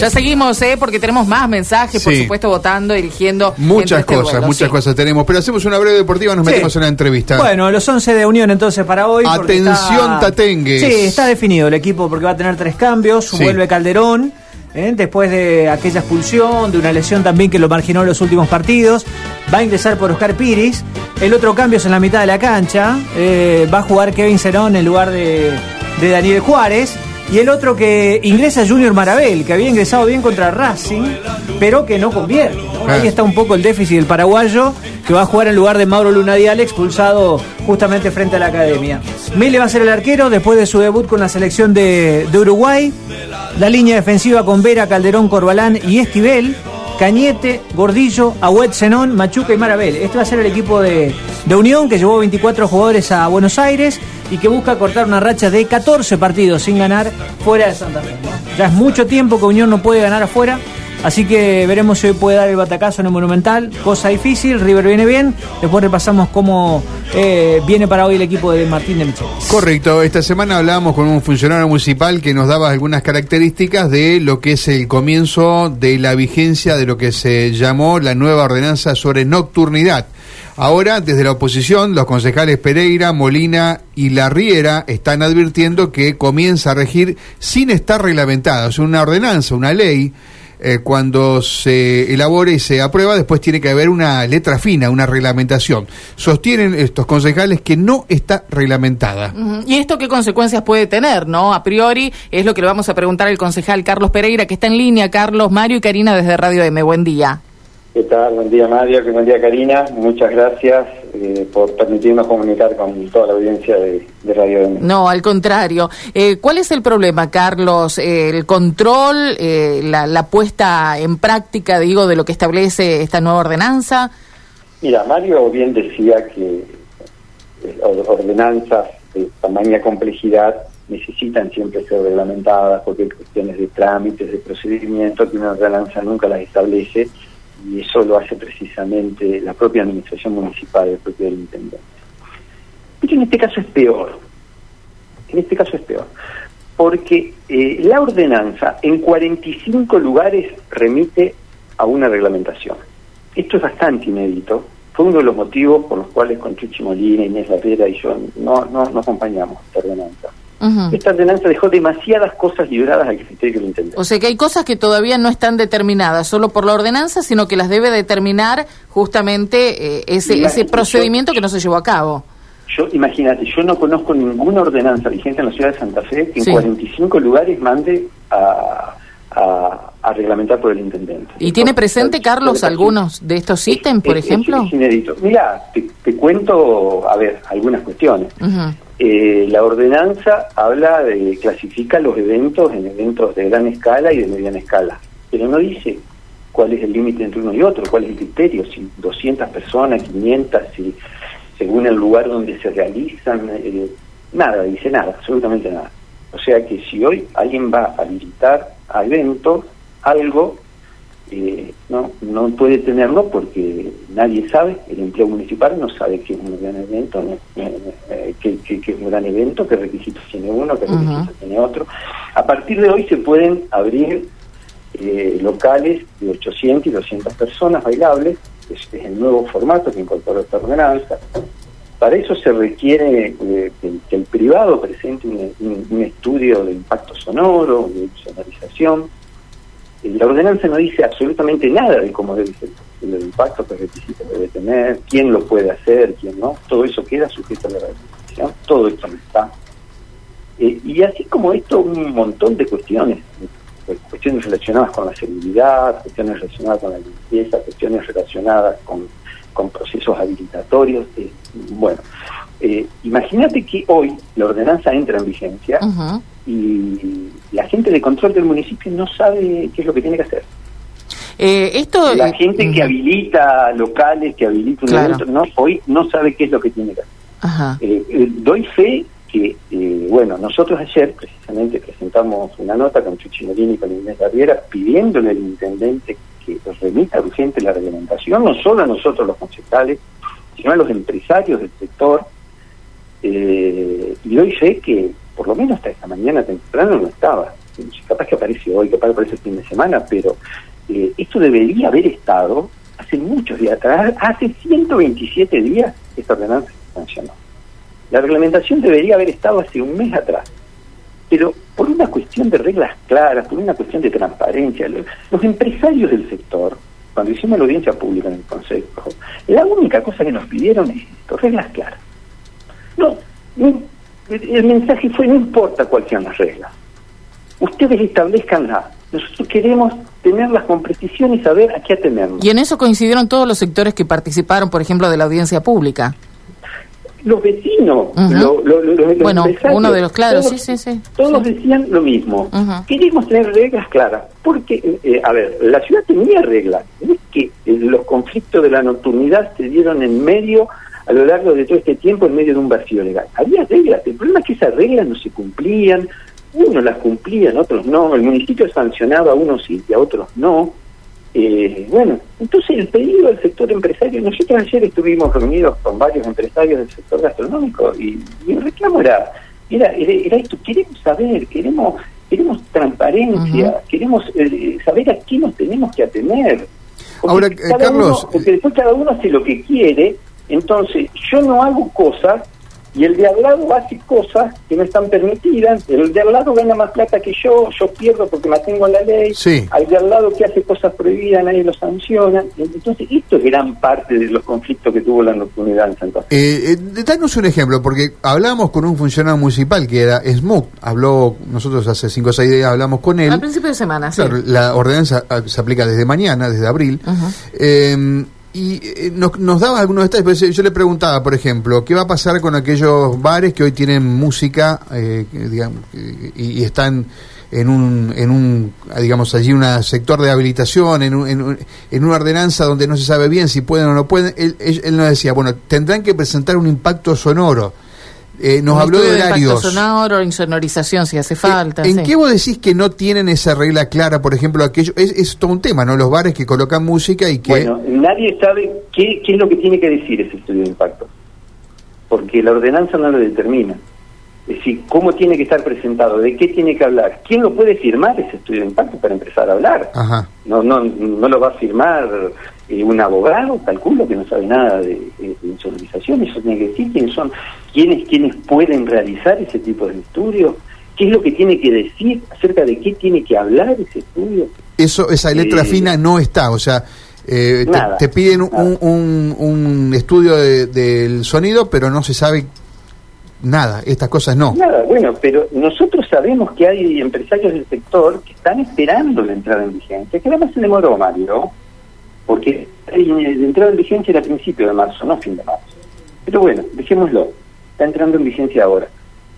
Ya seguimos, ¿eh? Porque tenemos más mensajes, por Sí. supuesto, votando, eligiendo. Muchas este cosas, duelo, muchas sí. cosas tenemos. Pero hacemos una breve deportiva, nos Sí. metemos en la entrevista. Bueno, los 11 de Unión entonces para hoy. porque Atención, está- Tatengues. Sí, está definido el equipo porque va a tener tres cambios. Sí. Vuelve Calderón. ¿eh? Después de aquella expulsión, de una lesión también que lo marginó en los últimos partidos, va a ingresar por Oscar Piris. El otro cambio es en la mitad de la cancha. eh, va a jugar Kevin Cerón en lugar de, de Daniel Juárez. Y el otro que ingresa Junior Marabel, que había ingresado bien contra Racing, pero que no convierte. ¿no? Ahí Ah. está un poco el déficit del paraguayo, que va a jugar en lugar de Mauro Lunadial, expulsado justamente frente a la academia. Mele va a ser el arquero después de su debut con la selección de, de Uruguay. La línea defensiva con Vera, Calderón, Corbalán y Esquivel. Cañete, Gordillo, Agüet Zenón, Machuca y Marabel. Este va a ser el equipo de, de Unión que llevó 24 jugadores a Buenos Aires y que busca cortar una racha de 14 partidos sin ganar fuera de Santa Fe. Ya es mucho tiempo que Unión no puede ganar afuera. Así que veremos si hoy puede dar el batacazo en el Monumental. Cosa difícil, River viene bien. Después repasamos cómo eh, viene para hoy el equipo de Martín de Michel. Correcto, esta semana hablábamos con un funcionario municipal que nos daba algunas características de lo que es el comienzo de la vigencia de lo que se llamó la nueva ordenanza sobre nocturnidad. Ahora, desde la oposición, los concejales Pereira, Molina y La Riera están advirtiendo que comienza a regir sin estar reglamentada. Una ordenanza, una ley, eh, cuando se elabore y se aprueba, después tiene que haber una letra fina, una reglamentación. Sostienen estos concejales que no está reglamentada. ¿Y esto qué consecuencias puede tener, no? A priori, es lo que le vamos a preguntar al concejal Carlos Pereira, que está en línea. Carlos, Mario y Karina desde Radio M. Buen día. ¿Qué tal? Buen día Mario, buen día Karina. Muchas gracias eh, por permitirnos comunicar con toda la audiencia de, de Radio M. No, al contrario. Eh, ¿Cuál es el problema, Carlos? Eh, ¿El control, eh, la, la puesta en práctica, digo, de lo que establece esta nueva ordenanza? Mira, Mario bien decía que or- ordenanzas de tamaña complejidad necesitan siempre ser reglamentadas porque hay cuestiones de trámites, de procedimientos que una ordenanza nunca las establece y eso lo hace precisamente la propia administración municipal, el propio intendente. Pero en este caso es peor. En este caso es peor. Porque eh, la ordenanza en 45 lugares remite a una reglamentación. Esto es bastante inédito. Fue uno de los motivos por los cuales con Chuchi Molina, Inés Lapera y yo no, no, no acompañamos esta ordenanza. Esta ordenanza dejó demasiadas cosas libradas al criterio del intendente. O sea que hay cosas que todavía no están determinadas solo por la ordenanza, sino que las debe determinar justamente eh, ese, ese yo- procedimiento que no se llevó a cabo. Yo, imagínate, yo no conozco ninguna ordenanza vigente en la ciudad de Santa Fe que en Sí. 45 lugares mande a, a, a reglamentar por el intendente. ¿Y tiene presente, Carlos, Es- algunos de estos ítems, por es- es- ejemplo? Es inédito. Mira, te, te cuento, a ver, algunas cuestiones. Ujú. Eh, la ordenanza habla de, clasifica los eventos en eventos de gran escala y de mediana escala, pero no dice cuál es el límite entre uno y otro, cuál es el criterio, si 200 personas, 500, si según el lugar donde se realizan, eh, nada, dice nada, absolutamente nada. O sea que si hoy alguien va a habilitar a eventos algo, eh, no, no puede tenerlo porque nadie sabe, el empleo municipal no sabe qué es un gran evento, eh, qué, qué- qué es un gran evento, qué requisitos tiene uno, qué requisitos tiene otro. A partir de hoy se pueden abrir eh, locales de 800 y 200 personas bailables, es, es el nuevo formato que incorporó esta ordenanza. Para eso se requiere eh, que, que el privado presente un, un- un estudio de impacto sonoro, de sonorización. La ordenanza no dice absolutamente nada de cómo debe ser el impacto, qué requisitos debe tener, quién lo puede hacer, quién no. Todo eso queda sujeto a la reglamentación. Todo esto no está. Eh, y así como esto, un montón de cuestiones. eh, Cuestiones relacionadas con la seguridad, cuestiones relacionadas con la limpieza, cuestiones relacionadas con, con procesos habilitatorios. eh, bueno, eh, imagínate que hoy la ordenanza entra en vigencia y la gente de control del municipio no sabe qué es lo que tiene que hacer. Eh, esto, La eh, gente que habilita locales, que habilita un Claro. evento, no, hoy no sabe qué es lo que tiene que hacer. Ajá. Eh, eh, doy fe que, eh, bueno, nosotros ayer precisamente presentamos una nota con Chuchi Molina y con Inés Barriera pidiéndole al intendente que remita urgente la reglamentación, no solo a nosotros los concejales, sino a los empresarios del sector. Eh, y doy fe que, por lo menos hasta esta mañana temprano, no estaba. capaz que aparece hoy, capaz que aparece el fin de semana, pero eh, esto debería haber estado hace muchos días atrás, hace 127 días esta ordenanza se sancionó. La reglamentación debería haber estado hace un mes atrás, pero por una cuestión de reglas claras, por una cuestión de transparencia, los, empresarios del sector, cuando hicimos la audiencia pública en el Consejo, la única cosa que nos pidieron es esto, reglas claras. No, no el mensaje fue, no importa cuáles sean las reglas, ustedes establezcanlas. Nosotros queremos tenerlas con precisión y saber a qué atenernos. Y en eso coincidieron todos los sectores que participaron, por ejemplo, de la audiencia pública. Los vecinos, lo- lo- lo- los Bueno, uno de los claros, todos, sí, sí, sí. Todos Sí. decían lo mismo. Ujú. Queremos tener reglas claras, porque, eh, a ver, la ciudad tenía reglas. No es que eh, los conflictos de la nocturnidad se dieron en medio, a lo largo de todo este tiempo, en medio de un vacío legal. Había reglas, el problema es que esas reglas no se cumplían, unos las cumplían, otros no, el municipio sancionaba a unos y a otros no. Eh, bueno, entonces el pedido del sector empresario, nosotros ayer estuvimos reunidos con varios empresarios del sector gastronómico y, y el reclamo era, era, era, era esto, queremos saber, queremos queremos transparencia, queremos eh, saber a qué nos tenemos que atener. Porque Ahora, eh, cada Carlos, uno- porque después cada uno hace lo que quiere, entonces yo no hago cosas y el de al lado hace cosas que no están permitidas, el de al lado gana más plata que yo, yo pierdo porque me atengo a la ley, Sí. al de al lado que hace cosas prohibidas nadie lo sanciona, entonces esto es gran parte de los conflictos que tuvo la nocturnidad en Santa Fe. Eh, eh, danos un ejemplo, porque hablábamos con un funcionario municipal que era Smoot, habló, nosotros hace cinco o seis días hablamos con él. Al principio de semana, sí. Claro, la ordenanza ah, se aplica desde mañana, desde abril. Ujú. Eh, y eh, nos, nos daba algunos detalles. Yo le preguntaba, por ejemplo, ¿qué va a pasar con aquellos bares que hoy tienen música eh, digamos, y, y están en un, en un, digamos, allí un sector de habilitación, en, un- en, un- en una ordenanza donde no se sabe bien si pueden o no pueden? Él- él nos decía, bueno, tendrán que presentar un impacto sonoro. Eh, nos Un habló de horarios. sonoro, insonorización si hace falta. ¿En sí. qué vos decís que no tienen esa regla clara, por ejemplo, aquello? Es, es todo un tema, ¿no? Los bares que colocan música y que... Bueno, nadie sabe qué, qué es lo que tiene que decir ese estudio de impacto, porque la ordenanza no lo determina. Es decir, cómo tiene que estar presentado, de qué tiene que hablar, quién lo puede firmar ese estudio de impacto para empezar a hablar. Ajá. No, no, no lo va a firmar eh, un abogado, calculo que no sabe nada de, de, de insonorización, eso tiene que decir quiénes son, quiénes, quiénes pueden realizar ese tipo de estudio, qué es lo que tiene que decir acerca de qué tiene que hablar ese estudio. Eso, esa letra Eh, fina no está, o sea, eh, te- nada, te, piden un, un, un estudio de- del sonido, pero no se sabe nada, estas cosas no. Nada, bueno, pero nosotros sabemos que hay empresarios del sector que están esperando la entrada en vigencia, que además se demoró, Mario, porque eh, la entrada en vigencia era principio de marzo, no fin de marzo. Pero bueno, dejémoslo, está entrando en vigencia ahora.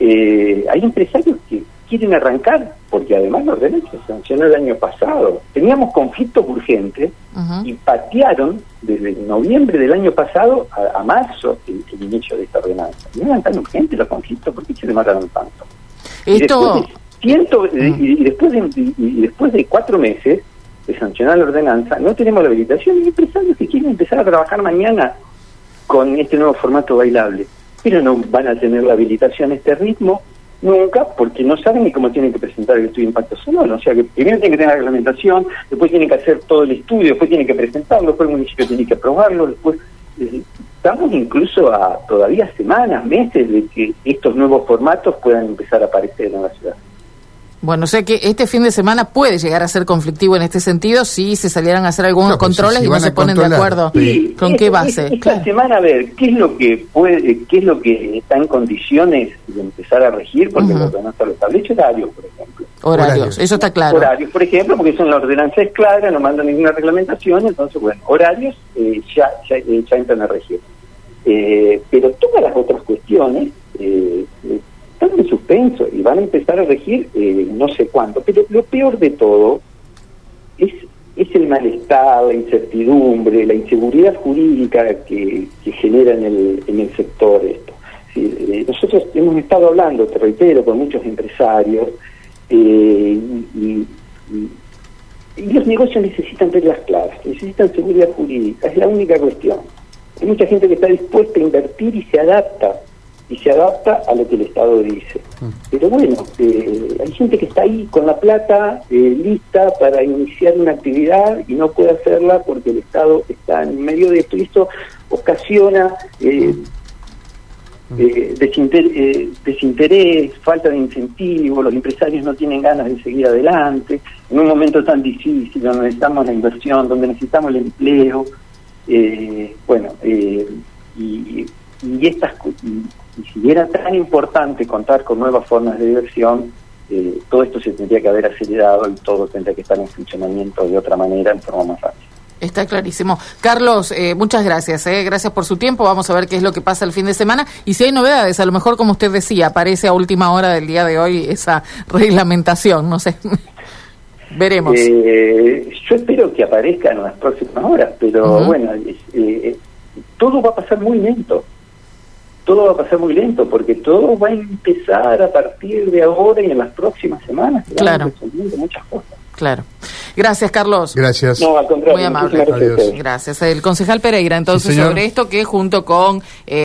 Eh, hay empresarios que quieren arrancar, porque además la ordenanza se sancionó el año pasado. Teníamos conflictos urgentes y patearon desde noviembre del año pasado a, a marzo el, el inicio de esta ordenanza. No eran tan urgentes los conflictos, ¿por qué se demoraron tanto? Y Esto, después de ciento- y, y después de, y- y después de cuatro meses de sancionar la ordenanza, no tenemos la habilitación hay empresarios que quieren empezar a trabajar mañana con este nuevo formato bailable, pero no van a tener la habilitación a este ritmo nunca porque no saben ni cómo tienen que presentar el estudio de impacto sonoro. O sea que primero tienen que tener la reglamentación, después tienen que hacer todo el estudio, después tienen que presentarlo, después el municipio tiene que aprobarlo, después... eh, Estamos incluso a todavía semanas, meses de que estos nuevos formatos puedan empezar a aparecer en la ciudad. Bueno, o sea que este fin de semana puede llegar a ser conflictivo en este sentido si se salieran a hacer algunos No, pues, controles si y no se ponen de acuerdo Sí. con es- qué es- base. Esta Claro. semana a ver qué es lo que puede, qué es lo que está en condiciones de empezar a regir, porque la ordenanza lo establece horarios, por ejemplo. Horarios, Horarios. eso está claro. Horarios, por ejemplo, porque son la ordenanza es clara, no mandan ninguna reglamentación, entonces, bueno, horarios eh, ya, ya, eh, ya entran a regir. Eh, pero todas las otras cuestiones y van a empezar a regir eh, no sé cuándo. Pero lo peor de todo es, es el malestar, la incertidumbre, la inseguridad jurídica que, que genera en el, en el sector esto. Eh, nosotros hemos estado hablando, te reitero, con muchos empresarios eh, y- y los negocios necesitan reglas claras, necesitan seguridad jurídica, es la única cuestión. Hay mucha gente que está dispuesta a invertir y se adapta y se adapta a lo que el Estado dice. Pero bueno, eh, hay gente que está ahí con la plata eh, lista para iniciar una actividad y no puede hacerla porque el Estado está en medio de esto y esto ocasiona eh, eh, desinter- eh, desinterés, falta de incentivo, los empresarios no tienen ganas de seguir adelante, en un momento tan difícil donde necesitamos la inversión, donde necesitamos el empleo, eh, bueno, eh, y, y estas y, si era tan importante contar con nuevas formas de diversión, eh, todo esto se tendría que haber acelerado y todo tendría que estar en funcionamiento de otra manera, en forma más rápida. Está clarísimo. Carlos, eh, muchas gracias. Eh. Gracias por su tiempo. Vamos a ver qué es lo que pasa el fin de semana. Y si hay novedades, a lo mejor, como usted decía, aparece a última hora del día de hoy esa reglamentación. No sé. Veremos. Eh, yo espero que aparezca en las próximas horas, pero bueno, es- eh, todo va a pasar muy lento. Todo va a pasar muy lento porque todo va a empezar a partir de ahora y en las próximas semanas. Claro. muchas cosas. Claro. Gracias, Carlos. Gracias. No, al contrario. Muy amable. gracias. Gracias. El concejal Pereira, entonces, Sí, sobre esto que junto con... eh,